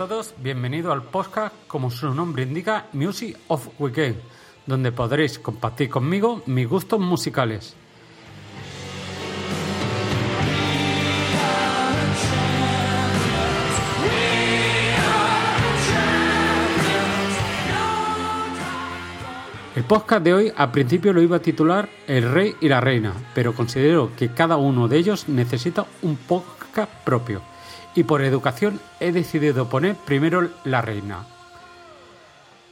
Todos, bienvenido al podcast, como su nombre indica, Music of Weekend, donde podréis compartir conmigo mis gustos musicales. El podcast de hoy al principio lo iba a titular El Rey y la Reina, pero considero que cada uno de ellos necesita un podcast propio y por educación he decidido poner primero La Reina.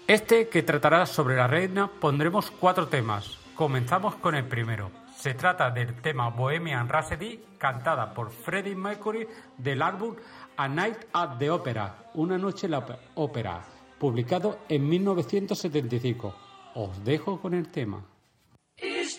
Este que tratará sobre la reina pondremos cuatro temas. Comenzamos con el primero. Se trata del tema Bohemian Rhapsody cantada por Freddie Mercury del álbum A Night at the Opera, Una noche en la ópera, publicado en 1975. Os dejo con el tema. Is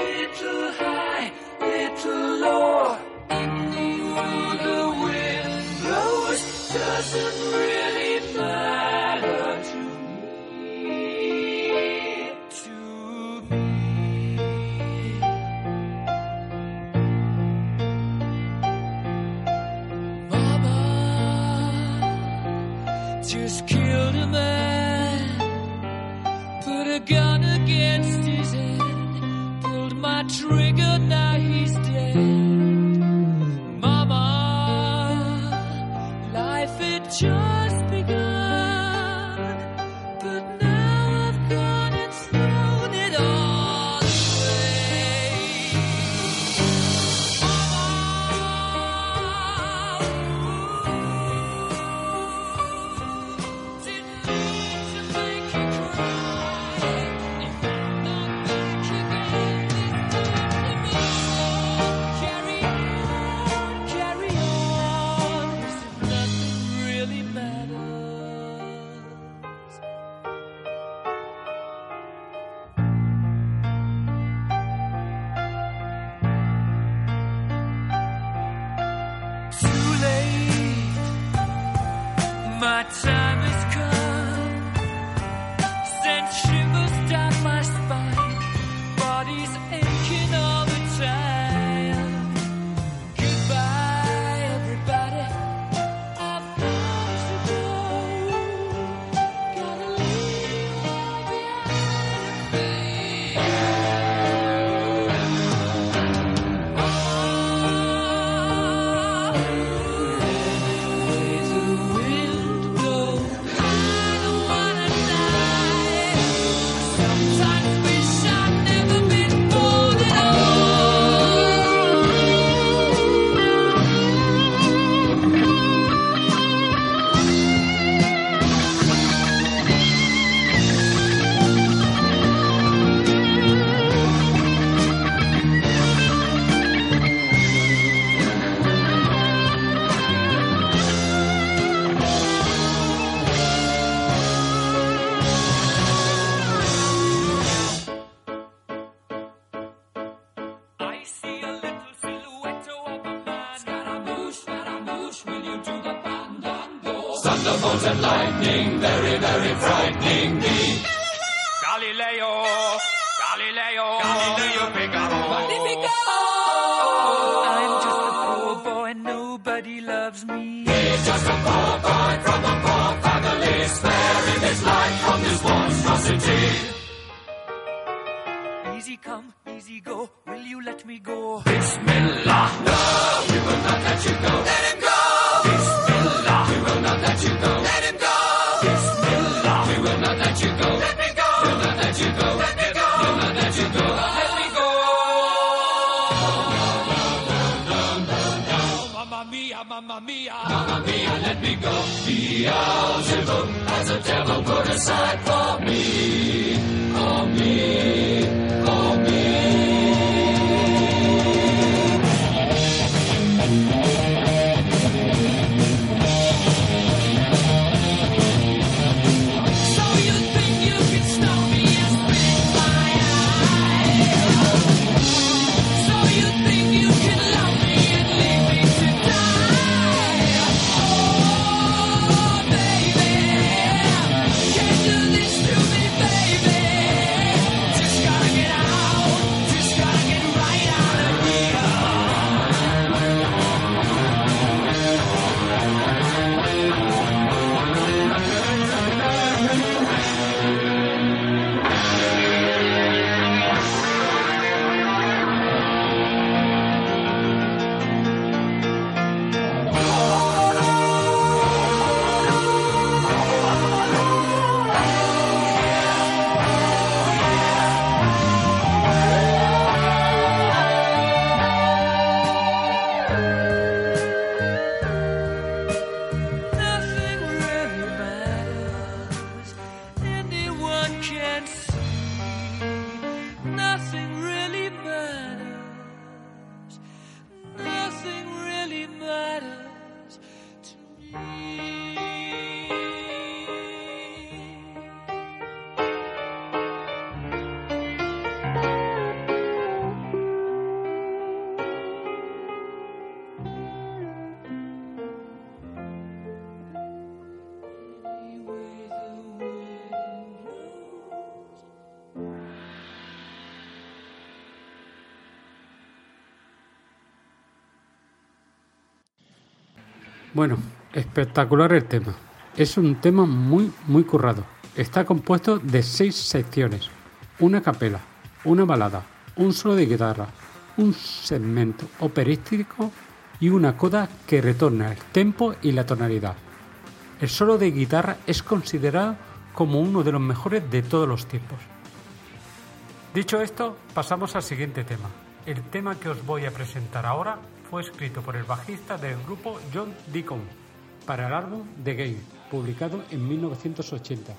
Little high, little low. The wind blows doesn't really thunderbolt and lightning, very, very frightening me. Galileo, Galileo, Galileo Figaro. Magnifico! I'm just a poor boy, and nobody loves me. He's just a poor boy from a poor family, sparing his life from this monstrosity. Let you go. Let me go. Not let you go. Let me go. Mamma mia, mamma mia. Mamma mia, let me go. Beelzebub has a devil put aside. For me. For me. Bueno, espectacular el tema. Es un tema muy, muy currado. Está compuesto de seis secciones. Una capela, una balada, un solo de guitarra, un segmento operístico y una coda que retorna el tempo y la tonalidad. El solo de guitarra es considerado como uno de los mejores de todos los tiempos. Dicho esto, pasamos al siguiente tema. El tema que os voy a presentar ahora fue escrito por el bajista del grupo John Deacon para el álbum The Game, publicado en 1980.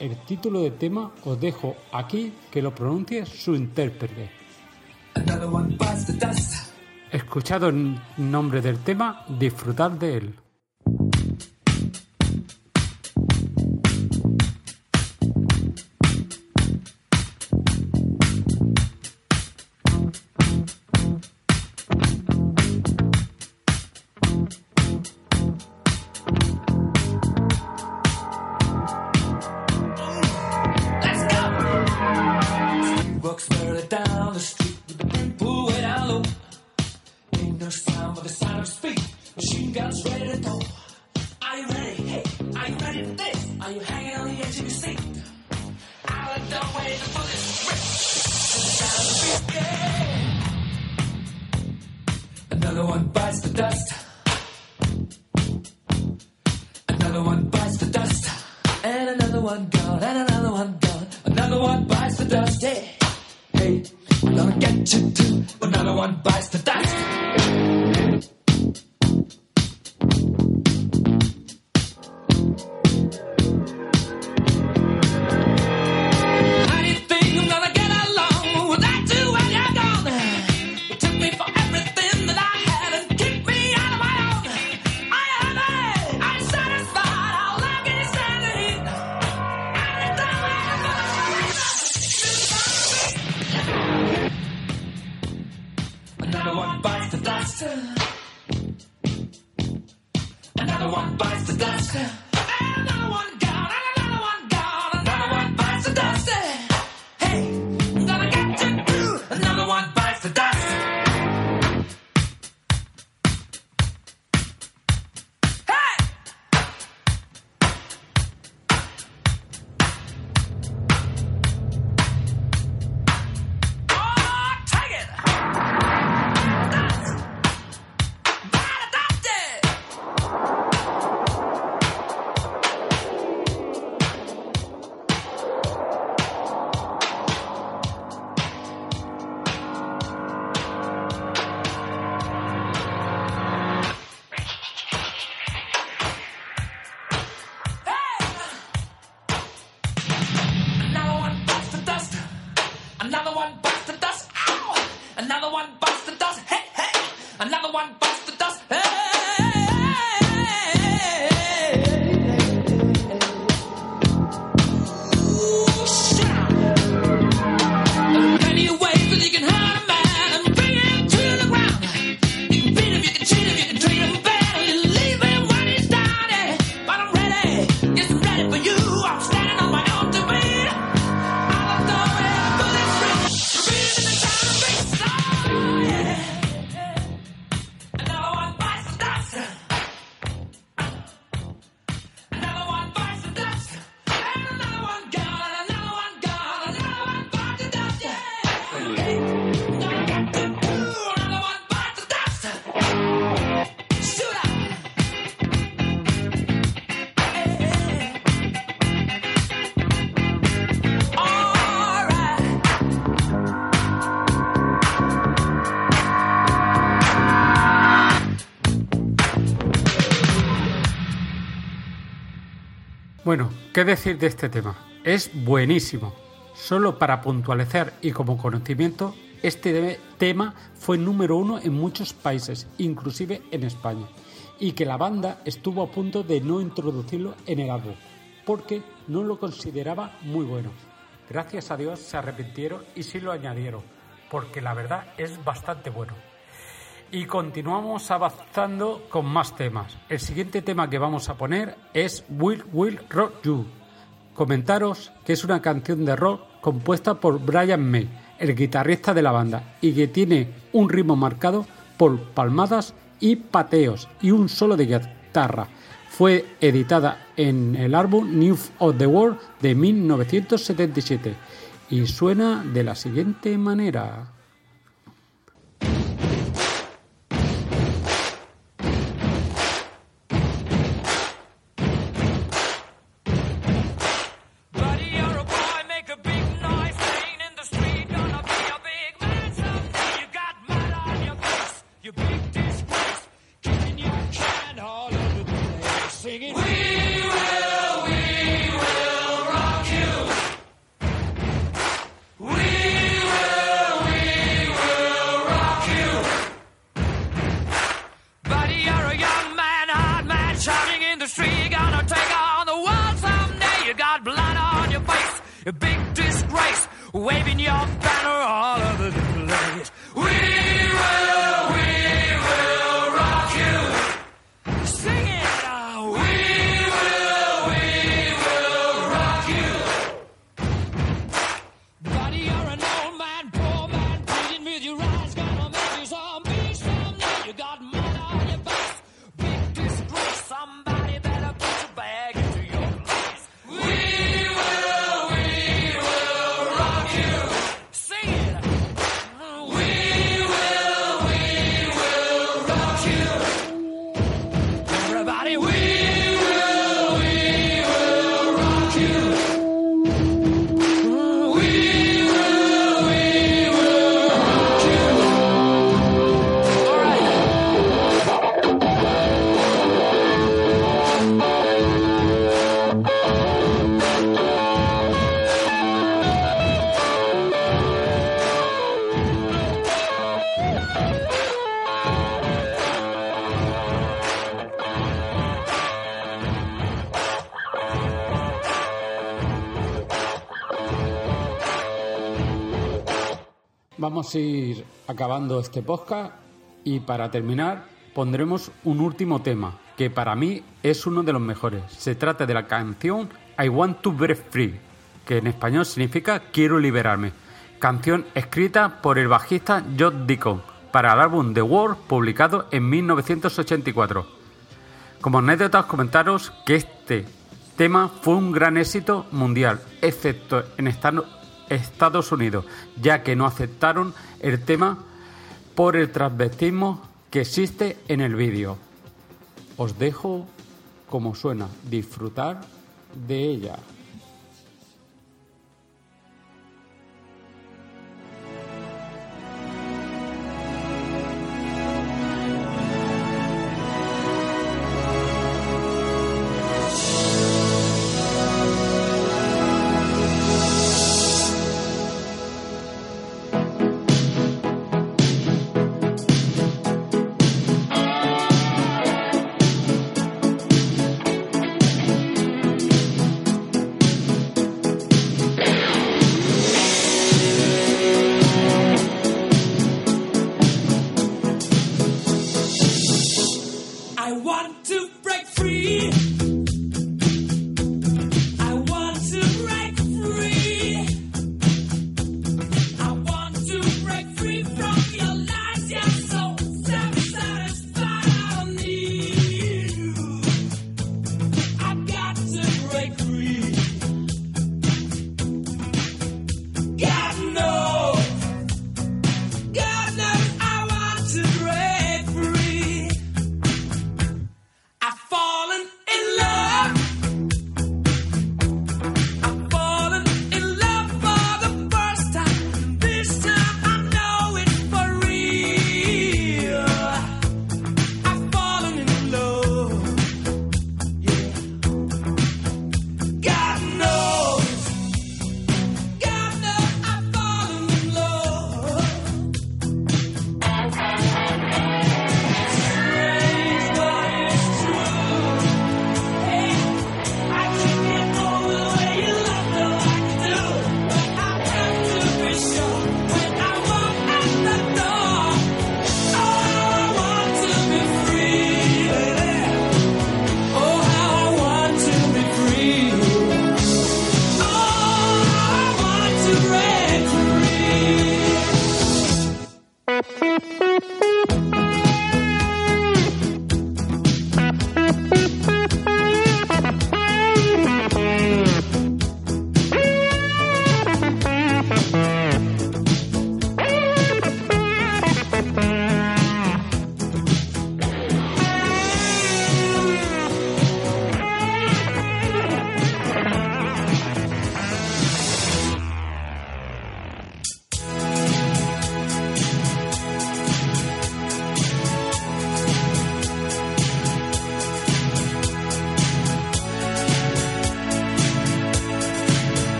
El título del tema os dejo aquí que lo pronuncie su intérprete. Escuchado el nombre del tema, disfrutar de él. Another one gone, and another one gone. Another one bites the dust. Hey, gonna get you too. Another one bites the dust. the dumpster. Another one bites the dust. Ow! Another one bites the dust. Hey, hey! Another one bites ¿Qué decir de este tema? Es buenísimo. Solo para puntualizar y como conocimiento, este tema fue número uno en muchos países, inclusive en España, y que la banda estuvo a punto de no introducirlo en el álbum, porque no lo consideraba muy bueno. Gracias a Dios se arrepintieron y sí lo añadieron, porque la verdad es bastante bueno y continuamos avanzando con más temas. El siguiente tema que vamos a poner es Will Will Rock You. Comentaros que es una canción de rock compuesta por Brian May, el guitarrista de la banda, y que tiene un ritmo marcado por palmadas y pateos y un solo de guitarra. Fue editada en el álbum New of the World de 1977 y suena de la siguiente manera. vamos a ir acabando este podcast y para terminar pondremos un último tema que para mí es uno de los mejores. Se trata de la canción I Want to Break Free, que en español significa Quiero liberarme. Canción escrita por el bajista John Deacon para el álbum The War publicado en 1984. Como anécdotas comentaros que este tema fue un gran éxito mundial, excepto en Estados Estados Unidos, ya que no aceptaron el tema por el transvestismo que existe en el vídeo. Os dejo como suena, disfrutar de ella.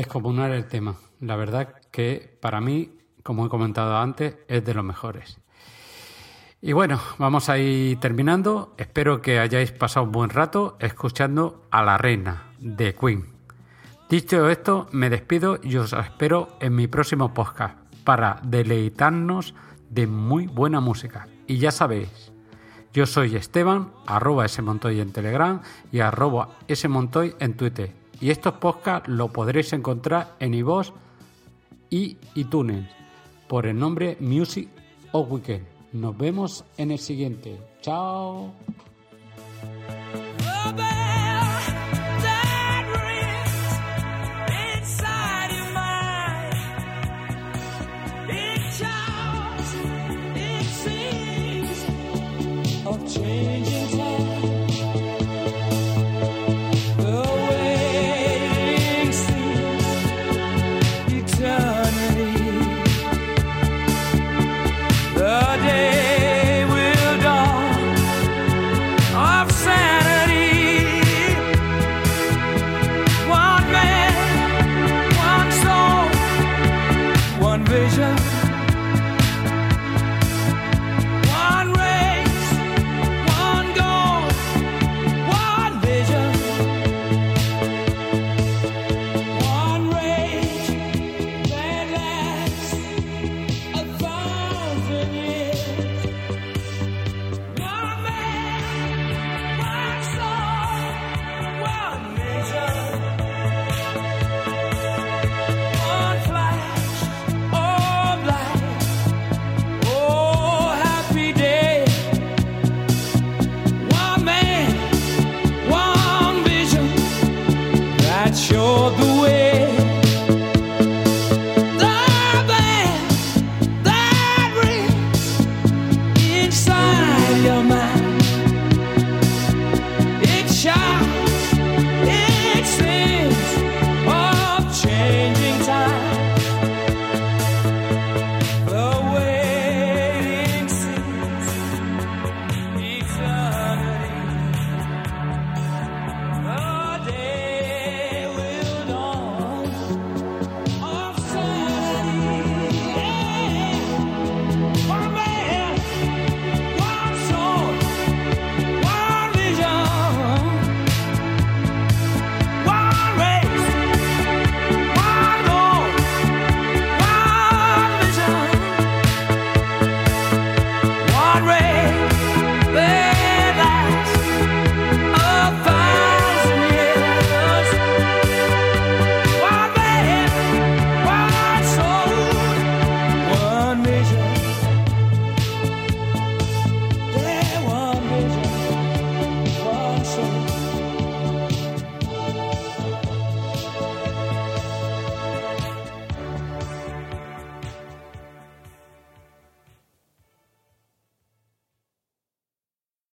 descomunal el tema. La verdad que para mí, como he comentado antes, es de los mejores. Y bueno, vamos a ir terminando. Espero que hayáis pasado un buen rato escuchando a la reina de Queen. Dicho esto, me despido y os espero en mi próximo podcast para deleitarnos de muy buena música. Y ya sabéis, yo soy Esteban, arroba ese Montoy en Telegram y arroba ese Montoy en Twitter. Y estos podcasts lo podréis encontrar en iVoox y iTunes por el nombre Music of Weekend. Nos vemos en el siguiente. Chao.